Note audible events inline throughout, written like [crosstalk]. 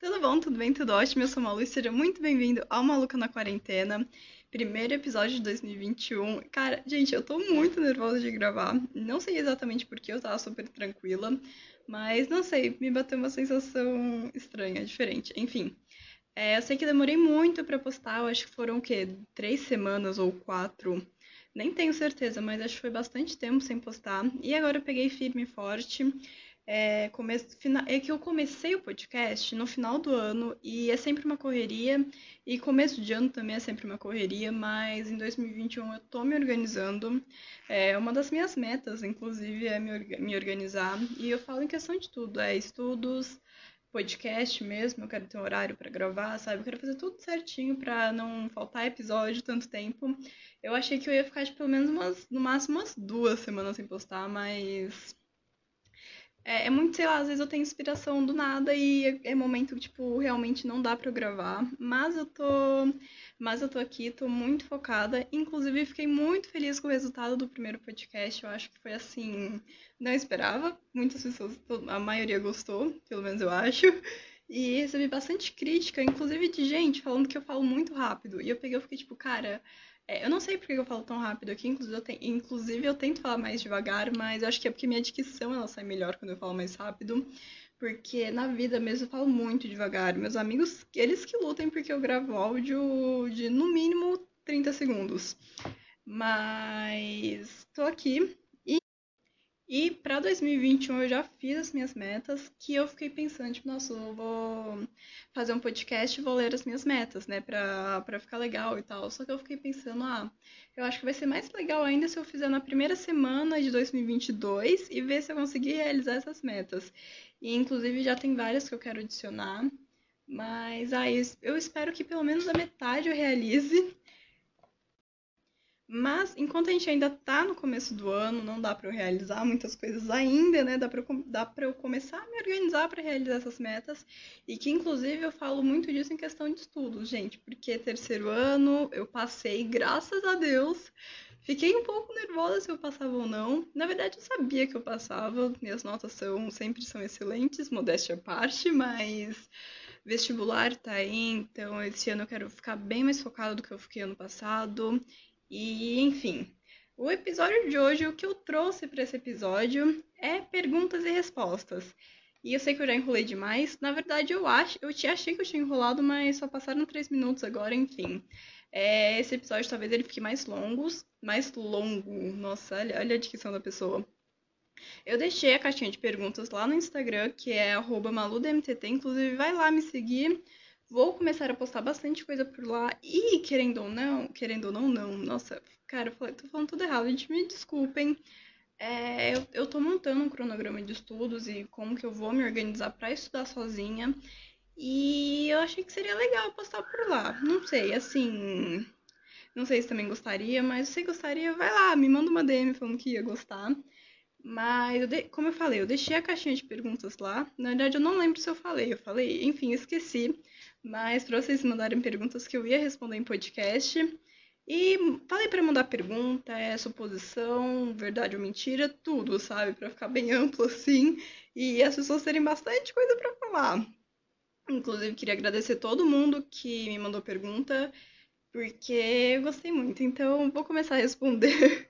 Tudo bom? Tudo bem? Tudo ótimo? Eu sou Malu e seja muito bem-vindo ao Maluca na Quarentena, primeiro episódio de 2021. Cara, gente, eu tô muito nervosa de gravar. Não sei exatamente porque eu tava super tranquila, mas não sei, me bateu uma sensação estranha, diferente. Enfim, é, eu sei que demorei muito para postar, eu acho que foram o quê? Três semanas ou quatro. Nem tenho certeza, mas acho que foi bastante tempo sem postar. E agora eu peguei firme e forte. É, come... é que eu comecei o podcast no final do ano e é sempre uma correria, e começo de ano também é sempre uma correria, mas em 2021 eu tô me organizando. É, uma das minhas metas, inclusive, é me organizar, e eu falo em questão de tudo: é estudos, podcast mesmo, eu quero ter um horário para gravar, sabe? Eu quero fazer tudo certinho para não faltar episódio tanto tempo. Eu achei que eu ia ficar de pelo menos umas, no máximo umas duas semanas sem postar, mas é, é, muito, sei lá, às vezes eu tenho inspiração do nada e é, é momento que, tipo, realmente não dá pra eu gravar. Mas eu tô. Mas eu tô aqui, tô muito focada. Inclusive, fiquei muito feliz com o resultado do primeiro podcast. Eu acho que foi assim. Não esperava. Muitas pessoas, a maioria gostou, pelo menos eu acho. E recebi bastante crítica, inclusive de gente falando que eu falo muito rápido. E eu peguei e fiquei tipo, cara, é, eu não sei porque eu falo tão rápido aqui, inclusive eu, te, inclusive eu tento falar mais devagar, mas acho que é porque minha dicção ela sai melhor quando eu falo mais rápido. Porque na vida mesmo eu falo muito devagar. Meus amigos, eles que lutem porque eu gravo áudio de no mínimo 30 segundos. Mas tô aqui e para 2021 eu já fiz as minhas metas, que eu fiquei pensando, tipo, nossa, eu vou fazer um podcast e vou ler as minhas metas, né, pra, pra ficar legal e tal. Só que eu fiquei pensando, ah, eu acho que vai ser mais legal ainda se eu fizer na primeira semana de 2022 e ver se eu conseguir realizar essas metas. E inclusive já tem várias que eu quero adicionar. Mas aí ah, eu espero que pelo menos a metade eu realize. Mas enquanto a gente ainda tá no começo do ano, não dá para eu realizar muitas coisas ainda, né? Dá para dá pra eu começar a me organizar para realizar essas metas. E que inclusive eu falo muito disso em questão de estudos, gente, porque terceiro ano eu passei, graças a Deus. Fiquei um pouco nervosa se eu passava ou não. Na verdade, eu sabia que eu passava. Minhas notas são sempre são excelentes, modéstia à parte, mas vestibular tá aí, então esse ano eu quero ficar bem mais focada do que eu fiquei ano passado. E, enfim, o episódio de hoje, o que eu trouxe para esse episódio é perguntas e respostas. E eu sei que eu já enrolei demais. Na verdade, eu acho, eu te achei que eu tinha enrolado, mas só passaram três minutos agora, enfim. É, esse episódio talvez ele fique mais longos, mais longo. Nossa, olha, olha a dicção da pessoa. Eu deixei a caixinha de perguntas lá no Instagram, que é maludmtt. Inclusive, vai lá me seguir. Vou começar a postar bastante coisa por lá e, querendo ou não, querendo ou não, não. Nossa, cara, eu tô falando tudo errado, gente, me desculpem. É, eu, eu tô montando um cronograma de estudos e como que eu vou me organizar para estudar sozinha. E eu achei que seria legal postar por lá. Não sei, assim. Não sei se também gostaria, mas se gostaria, vai lá, me manda uma DM falando que ia gostar. Mas, eu de... como eu falei, eu deixei a caixinha de perguntas lá. Na verdade, eu não lembro se eu falei. Eu falei, enfim, esqueci. Mas para vocês mandarem perguntas que eu ia responder em podcast. E falei para mandar pergunta, é suposição, verdade ou mentira, tudo, sabe? Para ficar bem amplo assim e as pessoas terem bastante coisa para falar. Inclusive, queria agradecer todo mundo que me mandou pergunta, porque eu gostei muito. Então, vou começar a responder. [laughs]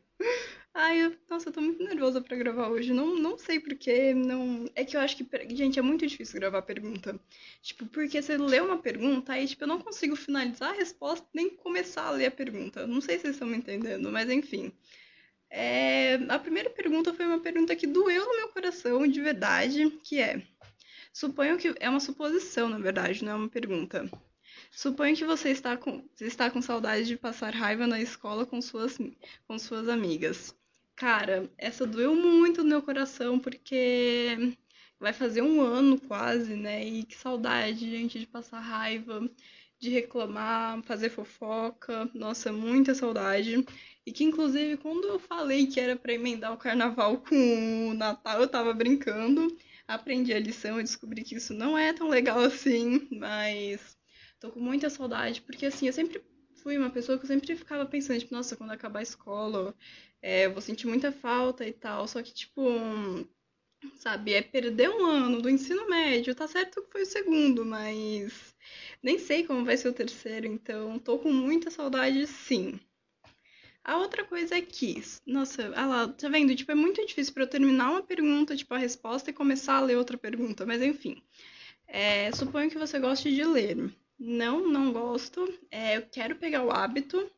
Ai, eu, nossa, eu tô muito nervosa pra gravar hoje. Não, não sei porquê. Não... É que eu acho que, gente, é muito difícil gravar pergunta. Tipo, porque você lê uma pergunta, aí, tipo, eu não consigo finalizar a resposta nem começar a ler a pergunta. Não sei se vocês estão me entendendo, mas enfim. É... A primeira pergunta foi uma pergunta que doeu no meu coração, de verdade, que é. Suponho que. É uma suposição, na verdade, não é uma pergunta. Suponho que você está com, está com saudade de passar raiva na escola com suas, com suas amigas. Cara, essa doeu muito no meu coração, porque vai fazer um ano quase, né? E que saudade, gente, de passar raiva, de reclamar, fazer fofoca. Nossa, muita saudade. E que, inclusive, quando eu falei que era para emendar o carnaval com o Natal, eu tava brincando. Aprendi a lição e descobri que isso não é tão legal assim, mas tô com muita saudade, porque assim, eu sempre fui uma pessoa que eu sempre ficava pensando, tipo, nossa, quando acabar a escola, é, eu vou sentir muita falta e tal. Só que, tipo, sabe? É perder um ano do ensino médio. Tá certo que foi o segundo, mas nem sei como vai ser o terceiro, então tô com muita saudade, sim. A outra coisa é que, nossa, ah lá, tá vendo? Tipo, é muito difícil para eu terminar uma pergunta, tipo, a resposta e começar a ler outra pergunta, mas enfim. É, suponho que você goste de ler. Não, não gosto. É, eu quero pegar o hábito.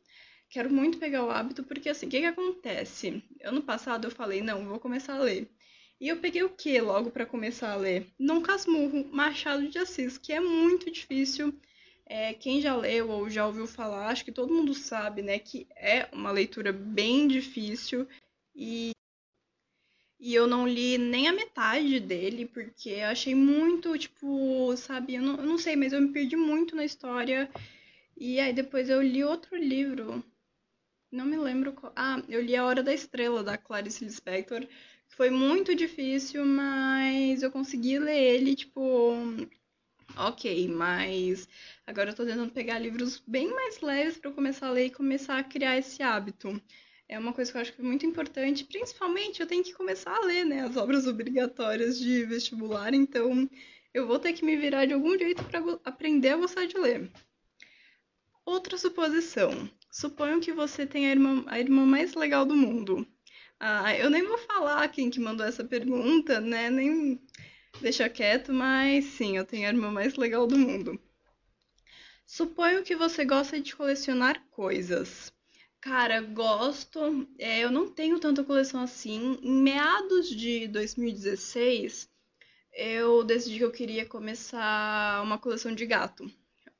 Quero muito pegar o hábito, porque assim, o que, que acontece? Ano passado eu falei, não, vou começar a ler. E eu peguei o que logo para começar a ler? Dom Casmurro, Machado de Assis, que é muito difícil. É, quem já leu ou já ouviu falar, acho que todo mundo sabe, né, que é uma leitura bem difícil e e eu não li nem a metade dele, porque achei muito, tipo, sabe, eu não, eu não sei, mas eu me perdi muito na história. E aí depois eu li outro livro, não me lembro qual. Ah, eu li A Hora da Estrela, da Clarice Lispector. Foi muito difícil, mas eu consegui ler ele, tipo, ok, mas agora eu tô tentando pegar livros bem mais leves para eu começar a ler e começar a criar esse hábito é uma coisa que eu acho que é muito importante. Principalmente, eu tenho que começar a ler, né, as obras obrigatórias de vestibular, então eu vou ter que me virar de algum jeito para aprender a gostar de ler. Outra suposição. Suponho que você tem a irmã, a irmã mais legal do mundo. Ah, eu nem vou falar quem que mandou essa pergunta, né? Nem deixa quieto, mas sim, eu tenho a irmã mais legal do mundo. Suponho que você gosta de colecionar coisas. Cara, gosto. É, eu não tenho tanta coleção assim. Em meados de 2016, eu decidi que eu queria começar uma coleção de gato.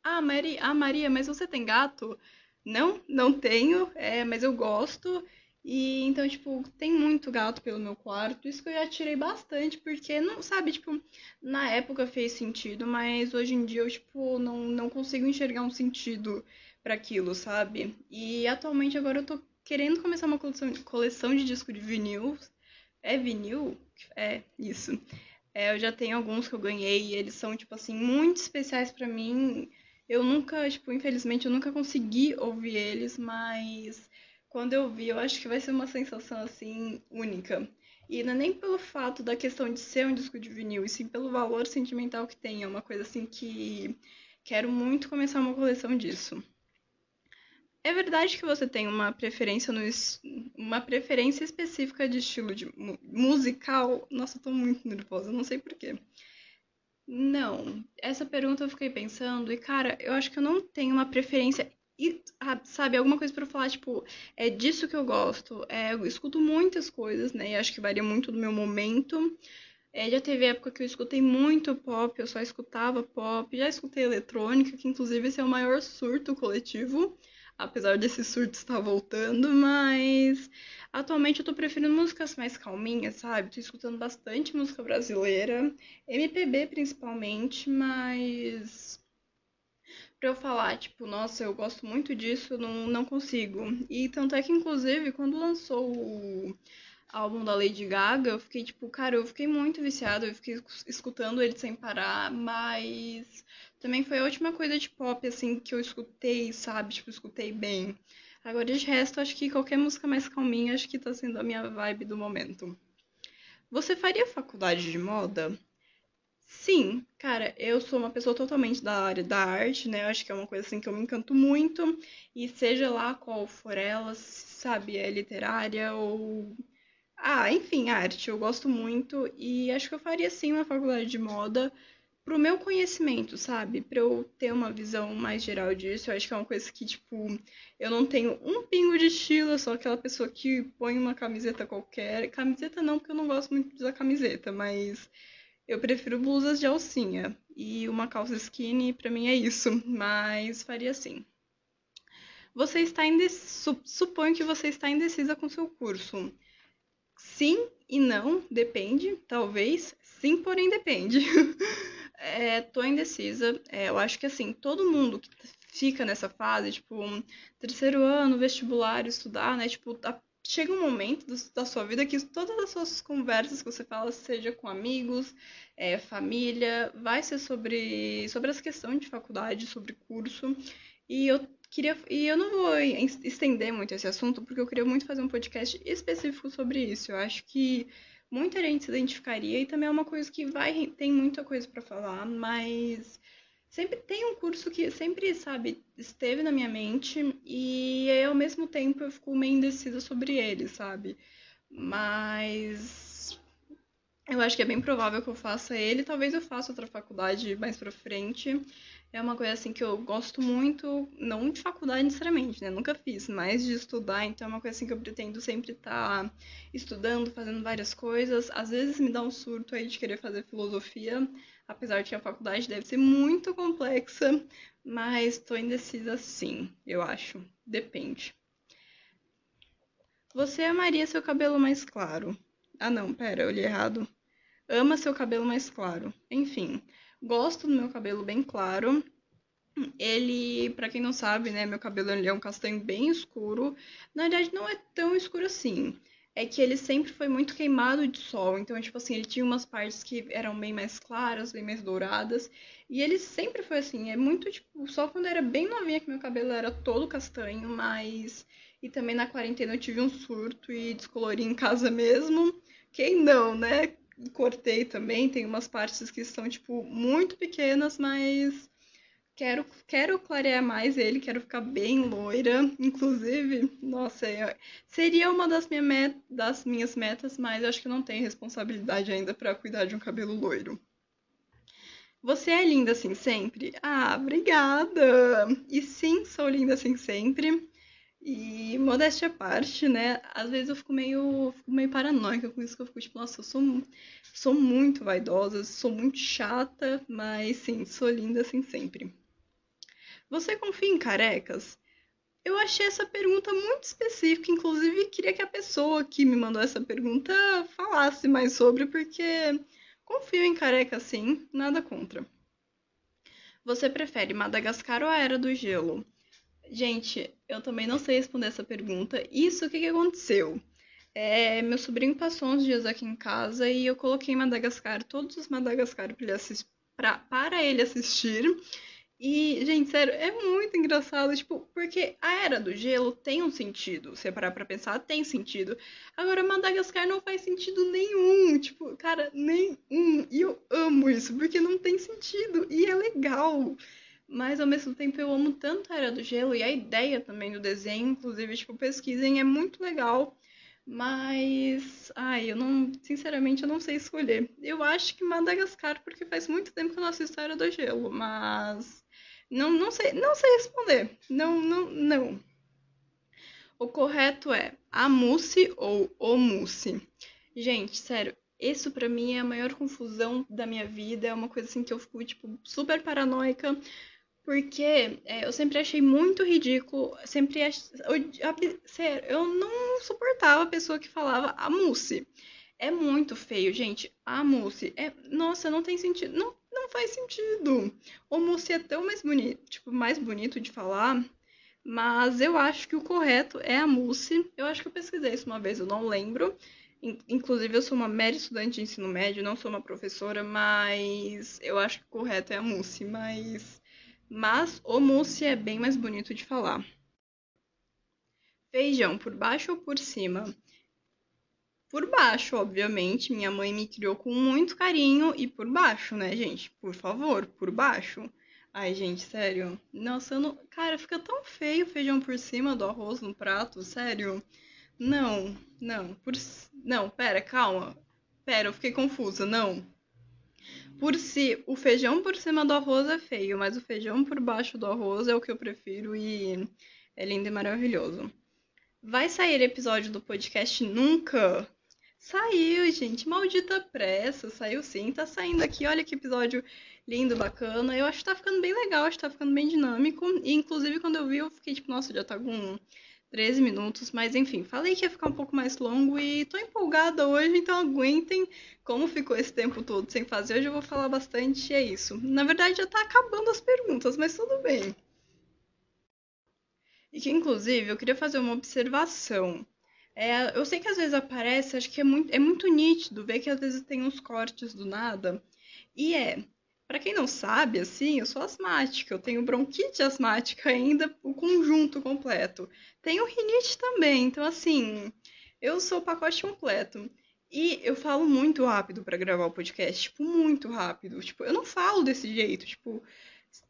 Ah, Maria, ah, Maria, mas você tem gato? Não, não tenho, é, mas eu gosto. E então, tipo, tem muito gato pelo meu quarto. Isso que eu já tirei bastante, porque não, sabe, tipo, na época fez sentido, mas hoje em dia eu, tipo, não, não consigo enxergar um sentido para aquilo, sabe? E atualmente agora eu tô querendo começar uma coleção, coleção de disco de vinil. É vinil? É, isso. É, eu já tenho alguns que eu ganhei e eles são, tipo assim, muito especiais para mim. Eu nunca, tipo, infelizmente eu nunca consegui ouvir eles, mas quando eu vi, eu acho que vai ser uma sensação, assim, única. E não é nem pelo fato da questão de ser um disco de vinil, e sim pelo valor sentimental que tem. É uma coisa, assim, que quero muito começar uma coleção disso. É verdade que você tem uma preferência no uma preferência específica de estilo de musical? Nossa, eu tô muito nervosa, não sei porquê. Não, essa pergunta eu fiquei pensando e cara, eu acho que eu não tenho uma preferência e sabe, alguma coisa para falar, tipo, é disso que eu gosto. É, eu escuto muitas coisas, né? E acho que varia muito do meu momento. É, já teve época que eu escutei muito pop, eu só escutava pop. Já escutei eletrônica, que inclusive esse é o maior surto coletivo apesar desse surto estar voltando, mas atualmente eu tô preferindo músicas mais calminhas, sabe? Tô escutando bastante música brasileira, MPB principalmente, mas pra eu falar, tipo, nossa, eu gosto muito disso, não, não consigo. E tanto é que, inclusive, quando lançou o álbum da Lady Gaga, eu fiquei tipo, cara, eu fiquei muito viciada, eu fiquei escutando ele sem parar, mas também foi a última coisa de pop, assim, que eu escutei, sabe? Tipo, escutei bem. Agora, de resto, acho que qualquer música mais calminha, acho que tá sendo a minha vibe do momento. Você faria faculdade de moda? Sim, cara, eu sou uma pessoa totalmente da área da arte, né? Eu acho que é uma coisa assim que eu me encanto muito. E seja lá qual for ela, sabe, é literária ou. Ah, enfim, arte, eu gosto muito. E acho que eu faria sim uma faculdade de moda pro meu conhecimento, sabe? Pra eu ter uma visão mais geral disso, eu acho que é uma coisa que, tipo, eu não tenho um pingo de estilo, eu sou aquela pessoa que põe uma camiseta qualquer. Camiseta não, porque eu não gosto muito de usar camiseta, mas eu prefiro blusas de alcinha. E uma calça skinny, pra mim é isso, mas faria assim. Você está indecisa, suponho que você está indecisa com seu curso. Sim e não, depende, talvez. Sim, porém depende. [laughs] é, tô indecisa. É, eu acho que assim, todo mundo que fica nessa fase, tipo, um terceiro ano, vestibular, estudar, né? Tipo, tá, chega um momento do, da sua vida que todas as suas conversas que você fala, seja com amigos, é, família, vai ser sobre, sobre essa questão de faculdade, sobre curso. E eu queria. E eu não vou estender muito esse assunto, porque eu queria muito fazer um podcast específico sobre isso. Eu acho que muita gente se identificaria e também é uma coisa que vai tem muita coisa para falar, mas sempre tem um curso que sempre, sabe, esteve na minha mente e ao mesmo tempo eu fico meio indecisa sobre ele, sabe? Mas eu acho que é bem provável que eu faça ele, talvez eu faça outra faculdade mais pra frente. É uma coisa assim que eu gosto muito, não de faculdade necessariamente, né? Nunca fiz, mas de estudar, então é uma coisa assim que eu pretendo sempre estar tá estudando, fazendo várias coisas. Às vezes me dá um surto aí de querer fazer filosofia, apesar de que a faculdade deve ser muito complexa, mas estou indecisa sim, eu acho. Depende. Você amaria seu cabelo mais claro? Ah não, pera, eu li errado. Ama seu cabelo mais claro. Enfim, Gosto do meu cabelo bem claro. Ele, para quem não sabe, né, meu cabelo ele é um castanho bem escuro. Na verdade, não é tão escuro assim. É que ele sempre foi muito queimado de sol. Então, tipo assim, ele tinha umas partes que eram bem mais claras, bem mais douradas. E ele sempre foi assim. É muito, tipo, só quando era bem novinha que meu cabelo era todo castanho, mas. E também na quarentena eu tive um surto e descolori em casa mesmo. Quem não, né? Cortei também, tem umas partes que estão, tipo, muito pequenas, mas quero, quero clarear mais ele, quero ficar bem loira. Inclusive, nossa, é, seria uma das, minha met, das minhas metas, mas acho que não tenho responsabilidade ainda para cuidar de um cabelo loiro. Você é linda assim sempre? Ah, obrigada! E sim, sou linda assim sempre. E modéstia à parte, né? Às vezes eu fico meio, fico meio paranoica com isso, que eu fico tipo, nossa, eu sou, sou muito vaidosa, sou muito chata, mas sim, sou linda assim sempre. Você confia em carecas? Eu achei essa pergunta muito específica, inclusive queria que a pessoa que me mandou essa pergunta falasse mais sobre, porque confio em careca sim, nada contra. Você prefere Madagascar ou a Era do Gelo? Gente, eu também não sei responder essa pergunta. Isso, o que, que aconteceu? É, meu sobrinho passou uns dias aqui em casa e eu coloquei Madagascar, todos os Madagascar para ele, assistir, pra, para ele assistir. E, gente, sério, é muito engraçado, tipo, porque a Era do Gelo tem um sentido. Se parar pra pensar, tem sentido. Agora, Madagascar não faz sentido nenhum. Tipo, cara, nenhum. E eu amo isso, porque não tem sentido. E é legal. Mas ao mesmo tempo eu amo tanto a Era do Gelo e a ideia também do desenho, inclusive, tipo, pesquisem, é muito legal. Mas, ai, eu não, sinceramente, eu não sei escolher. Eu acho que Madagascar, porque faz muito tempo que eu não assisto a Era do Gelo, mas não, não sei, não sei responder. Não, não, não. O correto é a mousse ou o mousse. Gente, sério, isso para mim é a maior confusão da minha vida, é uma coisa assim que eu fico tipo super paranoica, porque é, eu sempre achei muito ridículo, sempre ach... sério, eu não suportava a pessoa que falava a mousse. É muito feio, gente. A mousse é, nossa, não tem sentido, não, não faz sentido. O mousse é tão mais bonito, tipo, mais bonito de falar, mas eu acho que o correto é a mousse. Eu acho que eu pesquisei isso uma vez, eu não lembro. Inclusive, eu sou uma mera estudante de ensino médio, não sou uma professora, mas eu acho que o correto é a mousse, mas mas o mousse é bem mais bonito de falar. Feijão por baixo ou por cima? Por baixo, obviamente. Minha mãe me criou com muito carinho e por baixo, né, gente? Por favor, por baixo. Ai, gente, sério. Nossa, não... cara, fica tão feio o feijão por cima do arroz no prato, sério. Não, não, por não, pera, calma. Pera, eu fiquei confusa. Não por si, o feijão por cima do arroz é feio, mas o feijão por baixo do arroz é o que eu prefiro e é lindo e maravilhoso. Vai sair episódio do podcast nunca? Saiu, gente. Maldita pressa. Saiu sim. Tá saindo aqui. Olha que episódio lindo, bacana. Eu acho que tá ficando bem legal. Acho que tá ficando bem dinâmico. E, inclusive, quando eu vi, eu fiquei tipo, nossa, já tá com 13 minutos, mas enfim, falei que ia ficar um pouco mais longo e tô empolgada hoje, então aguentem como ficou esse tempo todo sem fazer. Hoje eu vou falar bastante e é isso. Na verdade já tá acabando as perguntas, mas tudo bem. E que inclusive eu queria fazer uma observação. É, eu sei que às vezes aparece, acho que é muito, é muito nítido ver que às vezes tem uns cortes do nada. E é, para quem não sabe, assim, eu sou asmática, eu tenho bronquite asmática ainda, o conjunto completo. Tenho rinite também, então assim, eu sou o pacote completo. E eu falo muito rápido para gravar o podcast, tipo, muito rápido. Tipo, eu não falo desse jeito, tipo,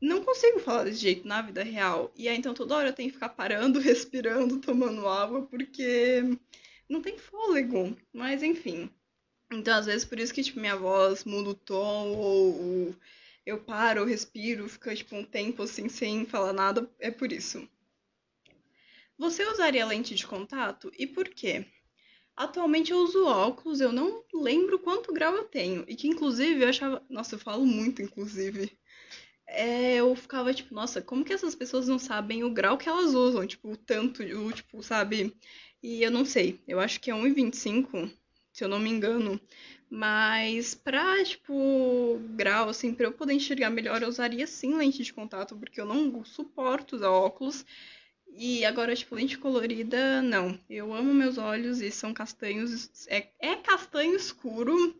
não consigo falar desse jeito na vida real. E aí então toda hora eu tenho que ficar parando, [laughs] respirando, tomando água, porque não tem fôlego. Mas enfim. Então, às vezes, por isso que, tipo, minha voz muda o tom, ou, ou eu paro, eu respiro, fica, tipo, um tempo assim sem falar nada, é por isso. Você usaria lente de contato e por quê? Atualmente eu uso óculos, eu não lembro quanto grau eu tenho. E que inclusive eu achava. Nossa, eu falo muito, inclusive. É, eu ficava tipo, nossa, como que essas pessoas não sabem o grau que elas usam? Tipo, tanto, o, tipo, sabe? E eu não sei, eu acho que é 1,25, se eu não me engano. Mas pra, tipo, grau, assim, pra eu poder enxergar melhor, eu usaria sim lente de contato, porque eu não suporto usar óculos. E agora, tipo, lente colorida, não. Eu amo meus olhos e são castanhos. É, é castanho escuro.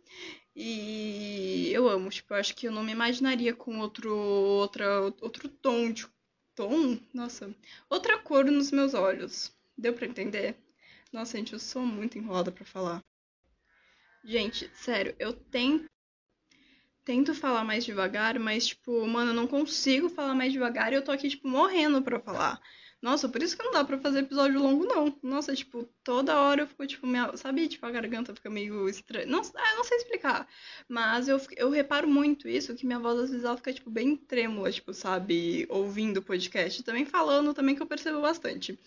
E eu amo. Tipo, eu acho que eu não me imaginaria com outro, outra, outro tom de. Tom? Nossa. Outra cor nos meus olhos. Deu pra entender? Nossa, gente, eu sou muito enrolada para falar. Gente, sério, eu tento tento falar mais devagar, mas tipo, mano, eu não consigo falar mais devagar e eu tô aqui tipo morrendo para falar. Nossa, por isso que não dá pra fazer episódio longo, não. Nossa, tipo, toda hora eu fico, tipo, minha, sabe, tipo, a garganta fica meio estranha. Não, ah, não sei explicar. Mas eu, eu reparo muito isso, que minha voz às vezes ela fica, tipo, bem trêmula, tipo, sabe, ouvindo o podcast. Também falando, também que eu percebo bastante.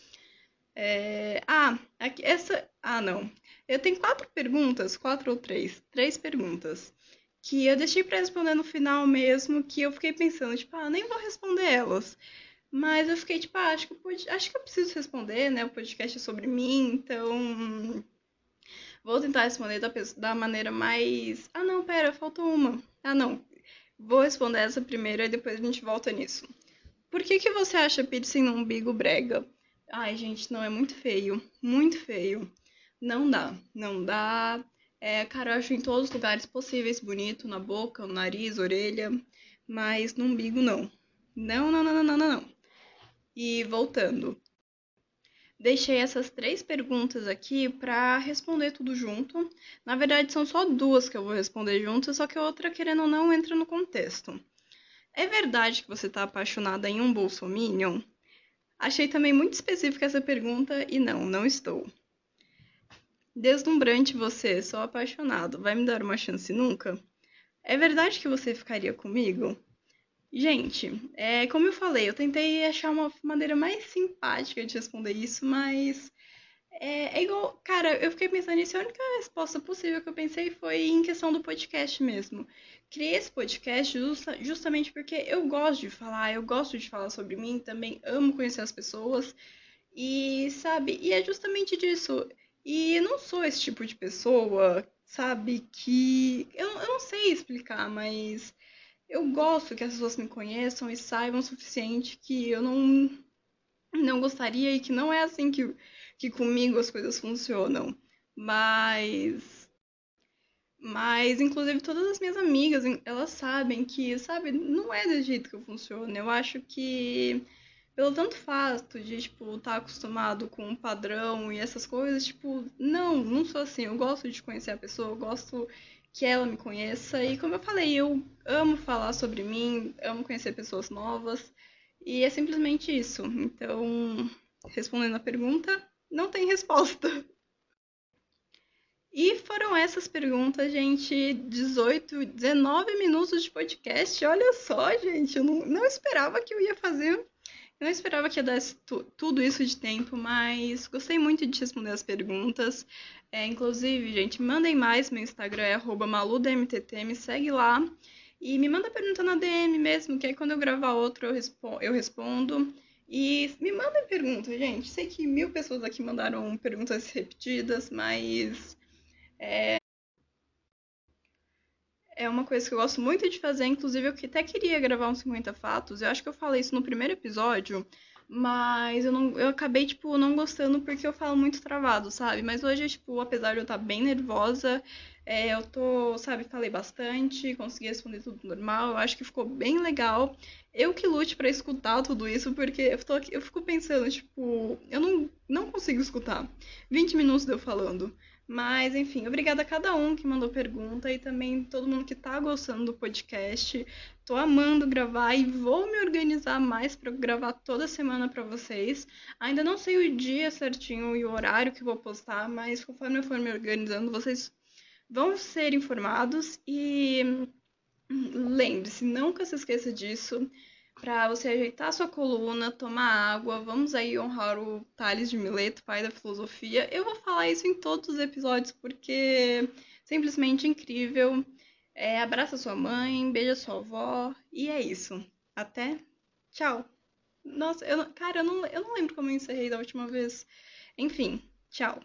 É... Ah, aqui, essa. Ah, não. Eu tenho quatro perguntas, quatro ou três. Três perguntas. Que eu deixei pra responder no final mesmo, que eu fiquei pensando, tipo, ah, nem vou responder elas. Mas eu fiquei tipo, ah, acho que, eu pude, acho que eu preciso responder, né? O podcast é sobre mim, então. Vou tentar responder da, da maneira mais. Ah, não, pera, faltou uma. Ah, não. Vou responder essa primeiro e depois a gente volta nisso. Por que, que você acha piercing no umbigo brega? Ai, gente, não, é muito feio. Muito feio. Não dá. Não dá. É, acho em todos os lugares possíveis bonito, na boca, no nariz, orelha, mas no umbigo não. Não, não, não, não, não, não. E voltando, deixei essas três perguntas aqui para responder tudo junto. Na verdade, são só duas que eu vou responder juntas, só que a outra, querendo ou não, entra no contexto. É verdade que você está apaixonada em um bolsominion? Achei também muito específica essa pergunta e não, não estou. Deslumbrante você, sou apaixonado. Vai me dar uma chance nunca? É verdade que você ficaria comigo? Gente, é, como eu falei, eu tentei achar uma maneira mais simpática de responder isso, mas é, é, igual. Cara, eu fiquei pensando nisso, a única resposta possível que eu pensei foi em questão do podcast mesmo. Criei esse podcast justa, justamente porque eu gosto de falar, eu gosto de falar sobre mim, também amo conhecer as pessoas. E, sabe, e é justamente disso. E eu não sou esse tipo de pessoa, sabe, que. Eu, eu não sei explicar, mas eu gosto que as pessoas me conheçam e saibam o suficiente que eu não, não gostaria e que não é assim que, que comigo as coisas funcionam. Mas. Mas, inclusive, todas as minhas amigas, elas sabem que, sabe, não é desse jeito que eu funciono. Eu acho que, pelo tanto fato de, tipo, estar tá acostumado com um padrão e essas coisas, tipo, não, não sou assim. Eu gosto de conhecer a pessoa, eu gosto que ela me conheça. E como eu falei, eu amo falar sobre mim, amo conhecer pessoas novas. E é simplesmente isso. Então, respondendo a pergunta, não tem resposta. E foram essas perguntas, gente. 18, 19 minutos de podcast. Olha só, gente. Eu não, não esperava que eu ia fazer eu não esperava que ia dar tudo isso de tempo, mas gostei muito de responder as perguntas. É, inclusive, gente, mandem mais. Meu Instagram é maludmtt, me segue lá. E me manda pergunta na DM mesmo, que aí quando eu gravar outro eu, respo eu respondo. E me mandem perguntas, gente. Sei que mil pessoas aqui mandaram perguntas repetidas, mas. É, é uma coisa que eu gosto muito de fazer, inclusive eu até queria gravar uns 50 fatos. Eu acho que eu falei isso no primeiro episódio, mas eu, não, eu acabei, tipo, não gostando porque eu falo muito travado, sabe? Mas hoje, tipo, apesar de eu estar bem nervosa, é, eu tô, sabe, falei bastante, consegui responder tudo normal, eu acho que ficou bem legal. Eu que lute para escutar tudo isso, porque eu, tô aqui, eu fico pensando, tipo, eu não, não consigo escutar 20 minutos de eu falando. Mas, enfim, obrigada a cada um que mandou pergunta e também todo mundo que tá gostando do podcast. Tô amando gravar e vou me organizar mais para gravar toda semana para vocês. Ainda não sei o dia certinho e o horário que vou postar, mas conforme eu for me organizando, vocês vão ser informados e lembre-se, nunca se esqueça disso para você ajeitar sua coluna, tomar água. Vamos aí honrar o Tales de Mileto, pai da filosofia. Eu vou falar isso em todos os episódios porque simplesmente incrível. É, abraça sua mãe, beija sua avó e é isso. Até. Tchau. Nossa, eu, cara, eu não, eu não lembro como eu encerrei da última vez. Enfim, tchau.